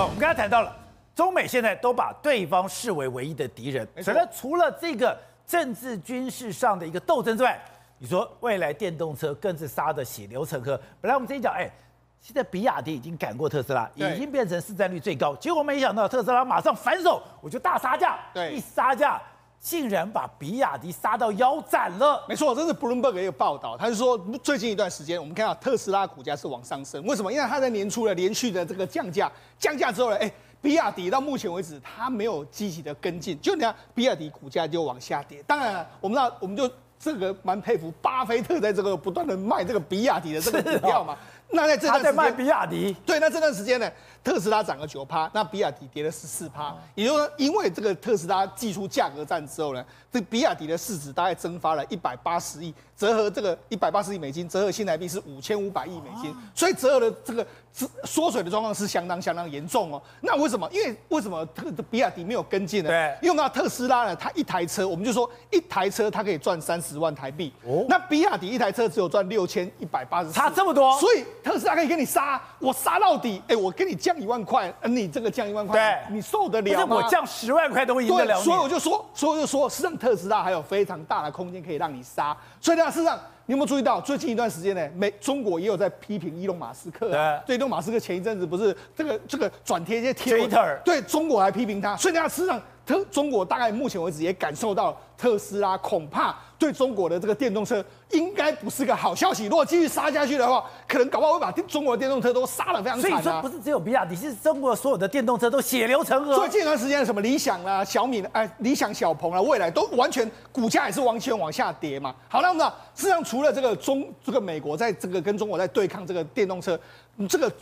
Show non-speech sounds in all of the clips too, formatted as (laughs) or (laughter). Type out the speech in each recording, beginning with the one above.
我们刚才谈到了，中美现在都把对方视为唯一的敌人。除了除了这个政治军事上的一个斗争之外，你说未来电动车更是杀的血流成河。本来我们这一讲，哎，现在比亚迪已经赶过特斯拉，已经变成市占率最高。结果没想到特斯拉马上反手，我就大杀价，对，一杀价。竟然把比亚迪杀到腰斩了。没错，这是 Bloomberg 一个报道，他是说最近一段时间，我们看到特斯拉股价是往上升，为什么？因为它在年初的连续的这个降价，降价之后呢，哎，比亚迪到目前为止它没有积极的跟进，就你看比亚迪股价就往下跌。当然，我们知道，我们就这个蛮佩服巴菲特在这个不断的卖这个比亚迪的这个股票嘛。那在这段时间，他在卖比亚迪，对，那这段时间呢，特斯拉涨了九趴，那比亚迪跌了十四趴，也就是说，因为这个特斯拉技出价格战之后呢，这比亚迪的市值大概蒸发了一百八十亿，折合这个一百八十亿美金，折合新台币是五千五百亿美金，所以折合的这个缩水的状况是相当相当严重哦。那为什么？因为为什么特比亚迪没有跟进呢？对，因为那特斯拉呢，它一台车，我们就说一台车它可以赚三十万台币，哦，那比亚迪一台车只有赚六千一百八十，差这么多，所以。特斯拉可以跟你杀，我杀到底，哎、欸，我给你降一万块，你这个降一万块，对，你受得了吗？我降十万块都会赢得了。所以我就说，所以我就说，实际上特斯拉还有非常大的空间可以让你杀。所以呢，事实上，你有没有注意到，最近一段时间呢，美中国也有在批评伊隆马斯克、啊，对，伊隆马斯克前一阵子不是这个这个转贴一些贴文，Twitter，对中国来批评他，所以呢，事实上，特中国大概目前为止也感受到特斯拉恐怕。对中国的这个电动车应该不是个好消息。如果继续杀下去的话，可能搞不好会把中国的电动车都杀了非常惨啊。所以说不是只有比亚迪，是中国所有的电动车都血流成河。所以近段时间什么理想啊、小米、哎、理想、小鹏啊，未来都完全股价也是完全往下跌嘛。好，那我们知道，事实上除了这个中这个美国在这个跟中国在对抗这个电动车，这个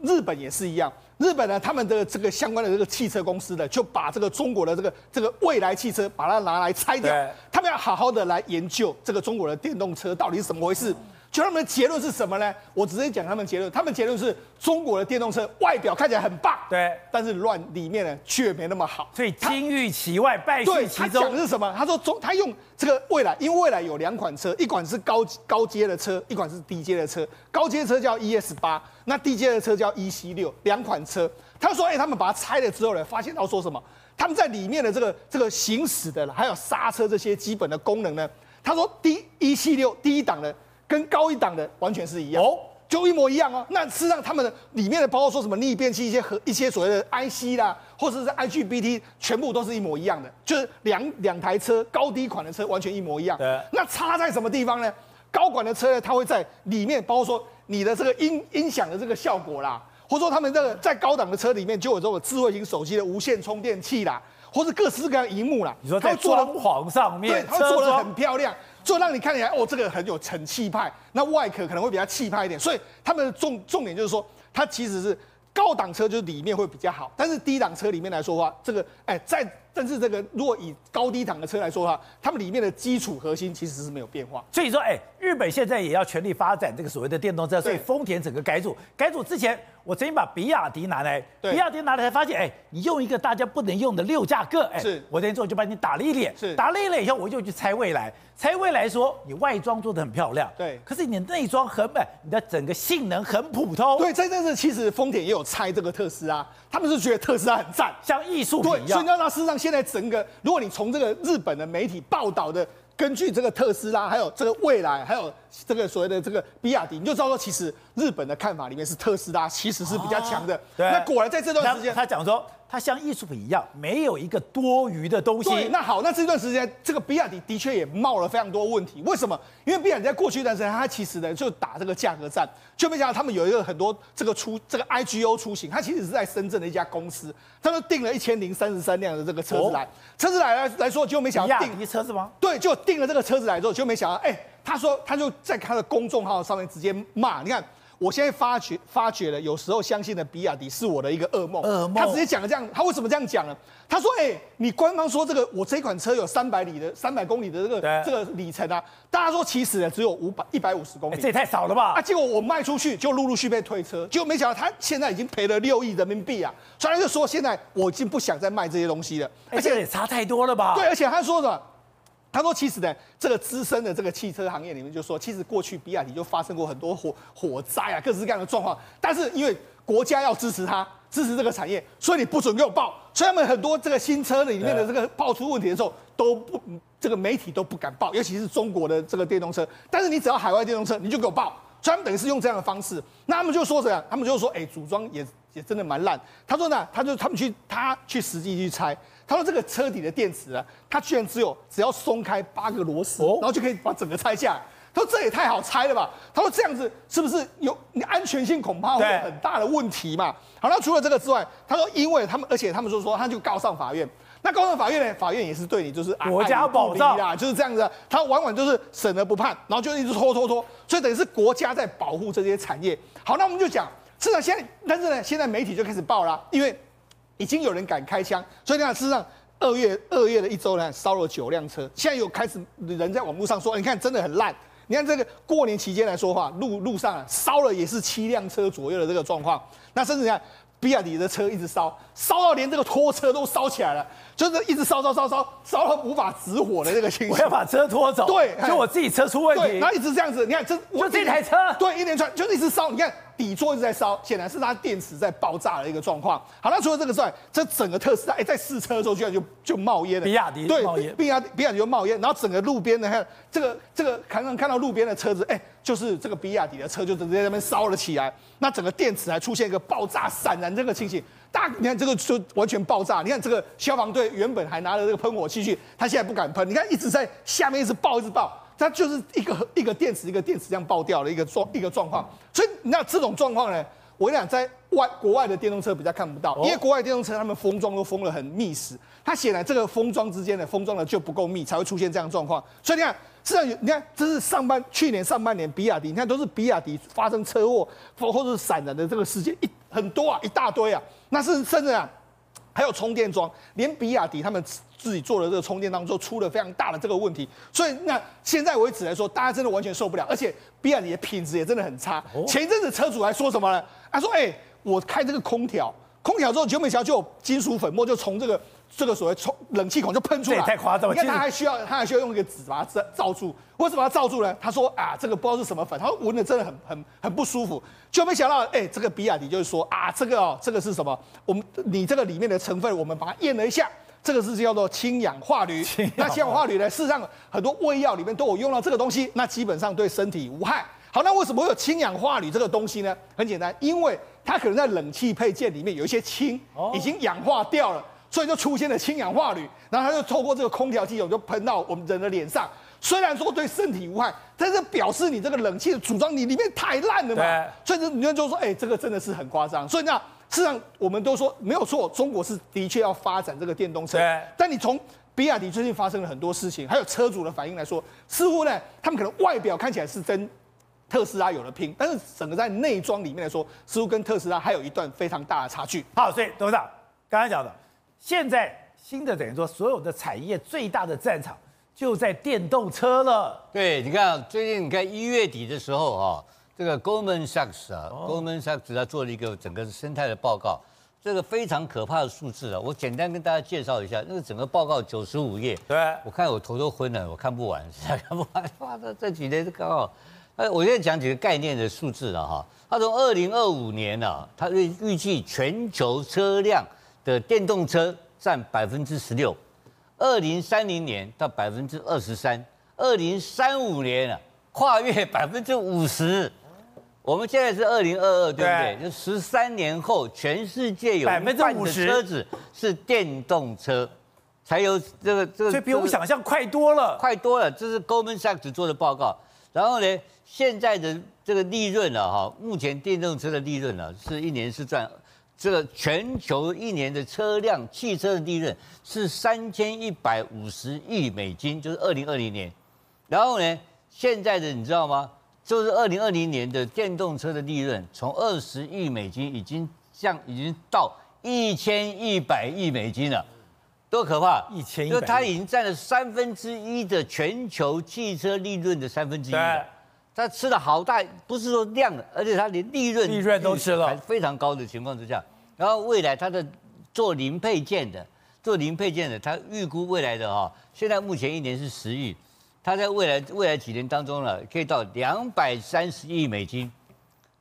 日本也是一样。日本呢，他们的这个相关的这个汽车公司呢，就把这个中国的这个这个未来汽车把它拿来拆掉，他们要好好的来研究这个中国的电动车到底是怎么回事。就他们的结论是什么呢？我直接讲他们结论。他们结论是中国的电动车外表看起来很棒，对，但是乱里面呢却没那么好。所以金玉其外，败絮其中。他讲的是什么？他说中他用这个未来，因为未来有两款车，一款是高高阶的车，一款是低阶的车。高阶车叫 ES 八，那低阶的车叫 EC 六，两款车。他说，哎、欸，他们把它拆了之后呢，发现到说什么？他们在里面的这个这个行驶的还有刹车这些基本的功能呢？他说，低 EC 六第一档的。跟高一档的完全是一样哦，就一模一样哦。那事实上，他们的里面的包括说什么逆变器、一些和一些所谓的 IC 啦，或者是 IGBT，全部都是一模一样的，就是两两台车高低款的车完全一模一样。对。那差在什么地方呢？高管的车呢，它会在里面，包括说你的这个音音响的这个效果啦，或者说他们这个在高档的车里面就有这种智慧型手机的无线充电器啦，或者各式各样的荧幕啦。你说在装潢上面，对，它做的很漂亮。就让你看起来哦，这个很有成气派，那外壳可能会比较气派一点，所以他们的重重点就是说，它其实是高档车，就是里面会比较好，但是低档车里面来说的话，这个哎在。但是这个，如果以高低档的车来说的话，它们里面的基础核心其实是没有变化。所以说，哎，日本现在也要全力发展这个所谓的电动车，所以丰田整个改组，改组之前，我曾经把比亚迪拿来，比亚迪拿来才发现，哎，你用一个大家不能用的六架个，哎，是。我这边做就把你打了一脸，是。打了一脸以后，我就去猜未来，拆未来说你外装做的很漂亮，对，可是你内装很美，你的整个性能很普通。对，这这是其实丰田也有拆这个特斯拉，他们是觉得特斯拉很赞，像艺术品一样。所以你知道，事实上现在整个，如果你从这个日本的媒体报道的，根据这个特斯拉，还有这个未来，还有这个所谓的这个比亚迪，你就知道说，其实日本的看法里面是特斯拉其实是比较强的。哦、对，那果然在这段时间，他讲说。它像艺术品一样，没有一个多余的东西。对，那好，那这段时间，这个比亚迪的确也冒了非常多问题。为什么？因为比亚迪在过去一段时间，它其实呢就打这个价格战，就没想到他们有一个很多这个出这个 IGO 出行，它其实是在深圳的一家公司，他们订了一千零三十三辆的这个车子来，哦、车子来来来说就没想到订比亚迪车子吗？对，就订了这个车子来之后，就没想到，哎，他说他就在他的公众号上面直接骂，你看。我现在发觉发觉了，有时候相信的比亚迪是我的一个噩梦。噩梦。他直接讲了这样，他为什么这样讲呢？他说：“哎、欸，你官方说这个我这款车有三百里的三百公里的这个这个里程啊，大家说其实呢只有五百一百五十公里，这也太少了吧？啊，结果我卖出去就陆陆续续被退车，结果没想到他现在已经赔了六亿人民币啊！所以他就说现在我已经不想再卖这些东西了，而且也差太多了吧？对，而且他说什么？他说：“其实呢，这个资深的这个汽车行业里面就说，其实过去比亚迪就发生过很多火火灾啊，各式各样的状况。但是因为国家要支持他，支持这个产业，所以你不准给我报。所以他们很多这个新车里面的这个爆出问题的时候，都不这个媒体都不敢报，尤其是中国的这个电动车。但是你只要海外电动车，你就给我报。所以他们等于是用这样的方式，那他们就说这样，他们就说，哎，组装也也真的蛮烂。他说呢，他就他们去他去实际去拆，他说这个车底的电池啊，他居然只有只要松开八个螺丝，然后就可以把整个拆下来。他说这也太好拆了吧？他说这样子是不是有你安全性恐怕会有很大的问题嘛？好，那除了这个之外，他说因为他们，而且他们就说他就告上法院。那高等法院呢？法院也是对你就是国家保障啊，就是这样子。他往往就是审而不判，然后就一直拖拖拖，所以等于是国家在保护这些产业。好，那我们就讲，事实上现在，但是呢，现在媒体就开始报了，因为已经有人敢开枪，所以你看，事实上二月二月的一周呢，烧了九辆车，现在又开始人在网络上说，你看真的很烂。你看这个过年期间来说话，路路上啊烧了也是七辆车左右的这个状况，那甚至你看。比亚迪的车一直烧，烧到连这个拖车都烧起来了，就是一直烧烧烧烧烧到无法止火的这个情况。我要把车拖走，对，就我自己车出问题，然后一直这样子，你看这就这台车，对，一连串就是一直烧，你看。底座一直在烧，显然是它电池在爆炸的一个状况。好，那除了这个之外，这整个特斯拉哎，在试车的时候居然就就冒烟了。比亚迪对，冒烟，比亚迪比亚迪就冒烟，然后整个路边的看这个这个看看看到路边的车子，哎，就是这个比亚迪的车就直接在那边烧了起来。那整个电池还出现一个爆炸闪燃这个情形，大你看这个就完全爆炸。你看这个消防队原本还拿着这个喷火器去，他现在不敢喷。你看一直在下面一直爆一直爆。它就是一个一个电池一个电池这样爆掉的一个状一个状况，所以那这种状况呢，我跟你讲，在外国外的电动车比较看不到，因为国外电动车他们封装都封得很密实，它显然这个封装之间的封装的就不够密，才会出现这样状况。所以你看，市场有你看，这是上半去年上半年比亚迪，你看都是比亚迪发生车祸或或者是闪燃的这个事件一很多啊，一大堆啊，那是甚至啊。还有充电桩，连比亚迪他们自己做的这个充电当中出了非常大的这个问题，所以那现在为止来说，大家真的完全受不了，而且比亚迪的品质也真的很差。前一阵子车主还说什么呢？他说：“哎，我开这个空调，空调之后九美桥就有金属粉末就从这个。”这个所谓充冷气孔就喷出来，太夸张了。你看他还需要，他还需要用一个纸把它罩罩住。为什么要罩住呢？他说啊，这个不知道是什么粉，他说闻的真的很很很不舒服。就没想到，哎，这个比亚迪就是说啊，这个哦，这个是什么？我们你这个里面的成分，我们把它验了一下，这个是叫做氢氧化铝。那氢氧化铝呢，事实上很多胃药里面都有用到这个东西，那基本上对身体无害。好，那为什么会有氢氧化铝这个东西呢？很简单，因为它可能在冷气配件里面有一些氢已经氧化掉了。所以就出现了氢氧化铝，然后它就透过这个空调系统就喷到我们人的脸上。虽然说对身体无害，但是表示你这个冷气的组装你里面太烂了嘛。对。所以你们就说，哎，这个真的是很夸张。所以那事实上我们都说没有错，中国是的确要发展这个电动车。对。但你从比亚迪最近发生了很多事情，还有车主的反应来说，似乎呢，他们可能外表看起来是跟特斯拉有了拼，但是整个在内装里面来说，似乎跟特斯拉还有一段非常大的差距。好，所以董事长刚才讲的。现在新的等于说，所有的产业最大的战场就在电动车了。对，你看最近你看一月底的时候啊，这个 Goldman Sachs 啊，Goldman Sachs 他做了一个整个生态的报告，这个非常可怕的数字啊，我简单跟大家介绍一下，那个整个报告九十五页，对，我看我头都昏了，我看不完，实在看不完。哇，这这几年是刚好，哎，我现在讲几个概念的数字了哈，他从二零二五年呢，他预预计全球车辆。的电动车占百分之十六，二零三零年到百分之二十三，二零三五年啊跨越 (laughs) 百分之五十。我们现在是二零二二，对不对？就十三年后，全世界有百分之五十车子是电动车，才有这个这个，所以比我们想象快多了，快多了。这是 Goldman Sachs 做的报告。然后呢，现在的这个利润呢，哈，目前电动车的利润呢，是一年是赚。这个全球一年的车辆汽车的利润是三千一百五十亿美金，就是二零二零年。然后呢，现在的你知道吗？就是二零二零年的电动车的利润从二十亿美金已经降，已经到一千一百亿美金了，多可怕！一千亿，就它已经占了三分之一的全球汽车利润的三分之一了。它吃了好大，不是说量的，而且他连利润利润都吃了，非常高的情况之下，然后未来他的做零配件的，做零配件的，他预估未来的哈，现在目前一年是十亿，他在未来未来几年当中呢，可以到两百三十亿美金，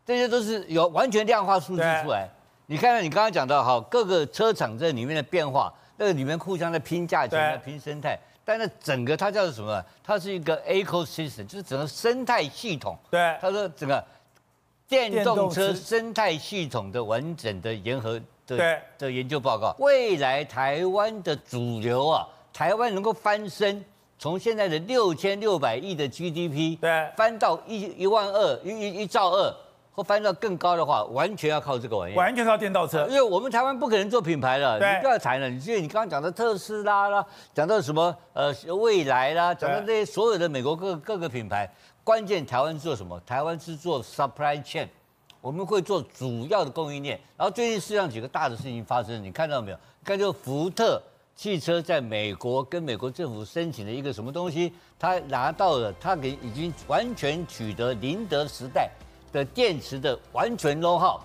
这些都是有完全量化数据出来。你看看你刚刚讲到哈，各个车厂这里面的变化，那个里面互相在拼价钱、在拼生态，但是整个它叫做什么？它是一个 ecosystem，就是整个生态系统。对，他说整个电动车生态系统的完整的联合的的研究报告，未来台湾的主流啊，台湾能够翻身。从现在的六千六百亿的 GDP，对，翻到一一万二一一一兆二，或翻到更高的话，完全要靠这个玩意，完全靠电动车，因为我们台湾不可能做品牌了，对你不要谈了。你记得你刚刚讲的特斯拉啦，讲到什么呃未来啦，讲到这些所有的美国各各个品牌，关键台湾做什么？台湾是做 supply chain，我们会做主要的供应链。然后最近世界上几个大的事情发生，你看到没有？看就福特。汽车在美国跟美国政府申请了一个什么东西？他拿到了，他给已经完全取得宁德时代的电池的完全 know-how，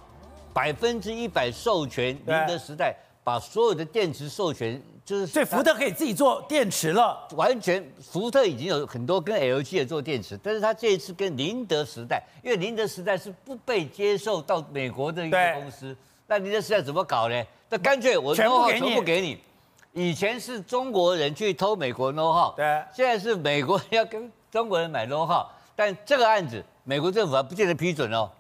百分之一百授权宁德时代把所有的电池授权，就是所以福特可以自己做电池了。完全，福特已经有很多跟 LG 也做电池，但是他这一次跟宁德时代，因为宁德时代是不被接受到美国的一个公司，那宁德时代怎么搞呢？那干脆我全部给你。以前是中国人去偷美国 know-how，对，现在是美国人要跟中国人买 know-how，但这个案子美国政府还不见得批准哦，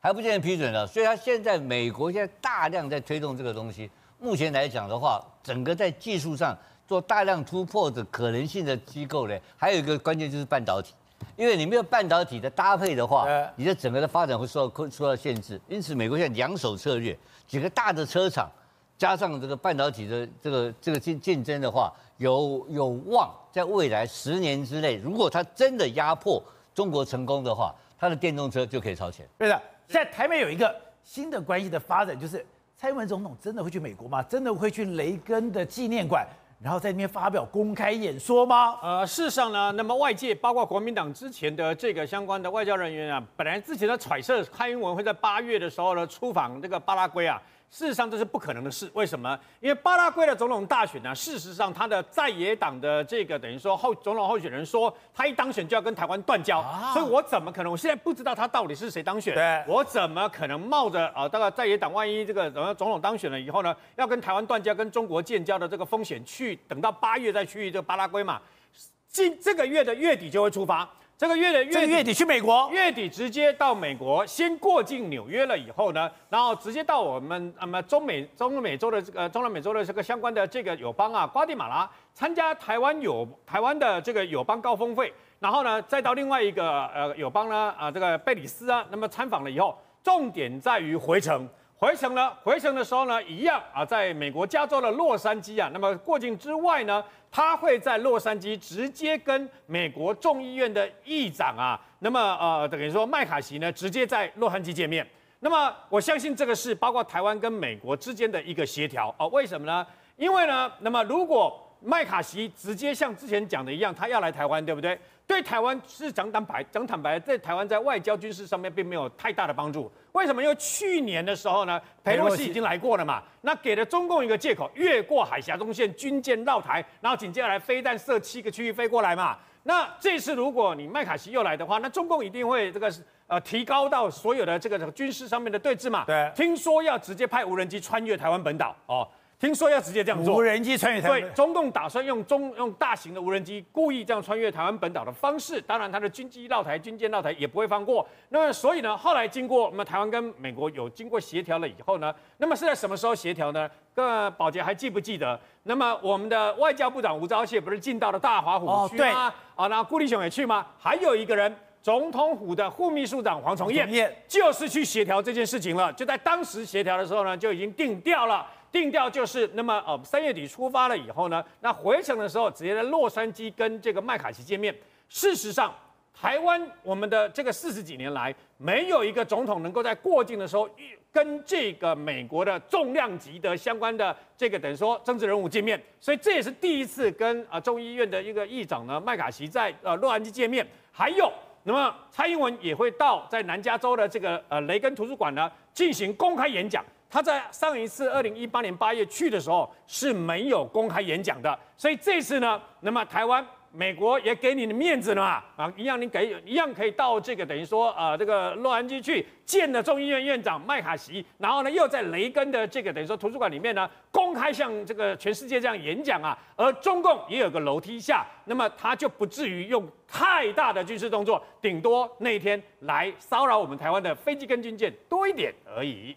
还不见得批准了，所以他现在美国现在大量在推动这个东西。目前来讲的话，整个在技术上做大量突破的可能性的机构呢，还有一个关键就是半导体，因为你没有半导体的搭配的话，你的整个的发展会受到受到限制。因此，美国现在两手策略，几个大的车厂。加上这个半导体的这个这个竞竞争的话，有有望在未来十年之内，如果它真的压迫中国成功的话，他的电动车就可以超前。对的，现在台美有一个新的关系的发展，就是蔡英文总统真的会去美国吗？真的会去雷根的纪念馆，然后在那边发表公开演说吗？呃，事实上呢，那么外界包括国民党之前的这个相关的外交人员啊，本来之前的揣测蔡英文会在八月的时候呢出访这个巴拉圭啊。事实上这是不可能的事，为什么？因为巴拉圭的总统大选呢，事实上他的在野党的这个等于说候总统候选人说，他一当选就要跟台湾断交，啊、所以我怎么可能？我现在不知道他到底是谁当选，我怎么可能冒着啊，大概在野党万一这个总统当选了以后呢，要跟台湾断交、跟中国建交的这个风险去等到八月再去这个巴拉圭嘛？今这个月的月底就会出发。这个月的月底，月底去美国，月底直接到美国，先过境纽约了以后呢，然后直接到我们那么中美中美洲的这个中南美洲的这个相关的这个友邦啊，瓜地马拉参加台湾友台湾的这个友邦高峰会，然后呢再到另外一个呃友邦呢啊这个贝里斯啊，那么参访了以后，重点在于回程。回程呢？回程的时候呢，一样啊，在美国加州的洛杉矶啊。那么过境之外呢，他会在洛杉矶直接跟美国众议院的议长啊，那么呃，等于说麦卡锡呢，直接在洛杉矶见面。那么我相信这个是包括台湾跟美国之间的一个协调啊。为什么呢？因为呢，那么如果麦卡锡直接像之前讲的一样，他要来台湾，对不对？对台湾是讲坦白，讲坦白，在台湾在外交军事上面并没有太大的帮助。为什么？因为去年的时候呢，裴洛西已经来过了嘛，那给了中共一个借口，越过海峡中线，军舰绕台，然后紧接着来飞弹射七个区域飞过来嘛。那这次如果你麦卡锡又来的话，那中共一定会这个呃提高到所有的这个军事上面的对峙嘛。对，听说要直接派无人机穿越台湾本岛哦。听说要直接这样做，无人机穿越台湾。对，中共打算用中用大型的无人机，故意这样穿越台湾本岛的方式。当然，它的军机绕台、军舰绕台也不会放过。那么，所以呢，后来经过那么台湾跟美国有经过协调了以后呢，那么是在什么时候协调呢？各宝杰还记不记得？那么我们的外交部长吴钊燮不是进到了大华府去吗？对啊，那顾立雄也去吗？还有一个人，总统府的副秘书长黄崇彦，就是去协调这件事情了。就在当时协调的时候呢，就已经定调了。定调就是，那么呃三月底出发了以后呢，那回程的时候直接在洛杉矶跟这个麦卡锡见面。事实上，台湾我们的这个四十几年来，没有一个总统能够在过境的时候跟这个美国的重量级的相关的这个等于说政治人物见面，所以这也是第一次跟啊众议院的一个议长呢麦卡锡在呃洛杉矶见面。还有，那么蔡英文也会到在南加州的这个呃雷根图书馆呢进行公开演讲。他在上一次二零一八年八月去的时候是没有公开演讲的，所以这次呢，那么台湾美国也给你的面子了嘛，啊，一样你给一样可以到这个等于说呃这个洛杉矶去见了众议院院长麦卡锡，然后呢又在雷根的这个等于说图书馆里面呢公开向这个全世界这样演讲啊，而中共也有个楼梯下，那么他就不至于用太大的军事动作，顶多那一天来骚扰我们台湾的飞机跟军舰多一点而已。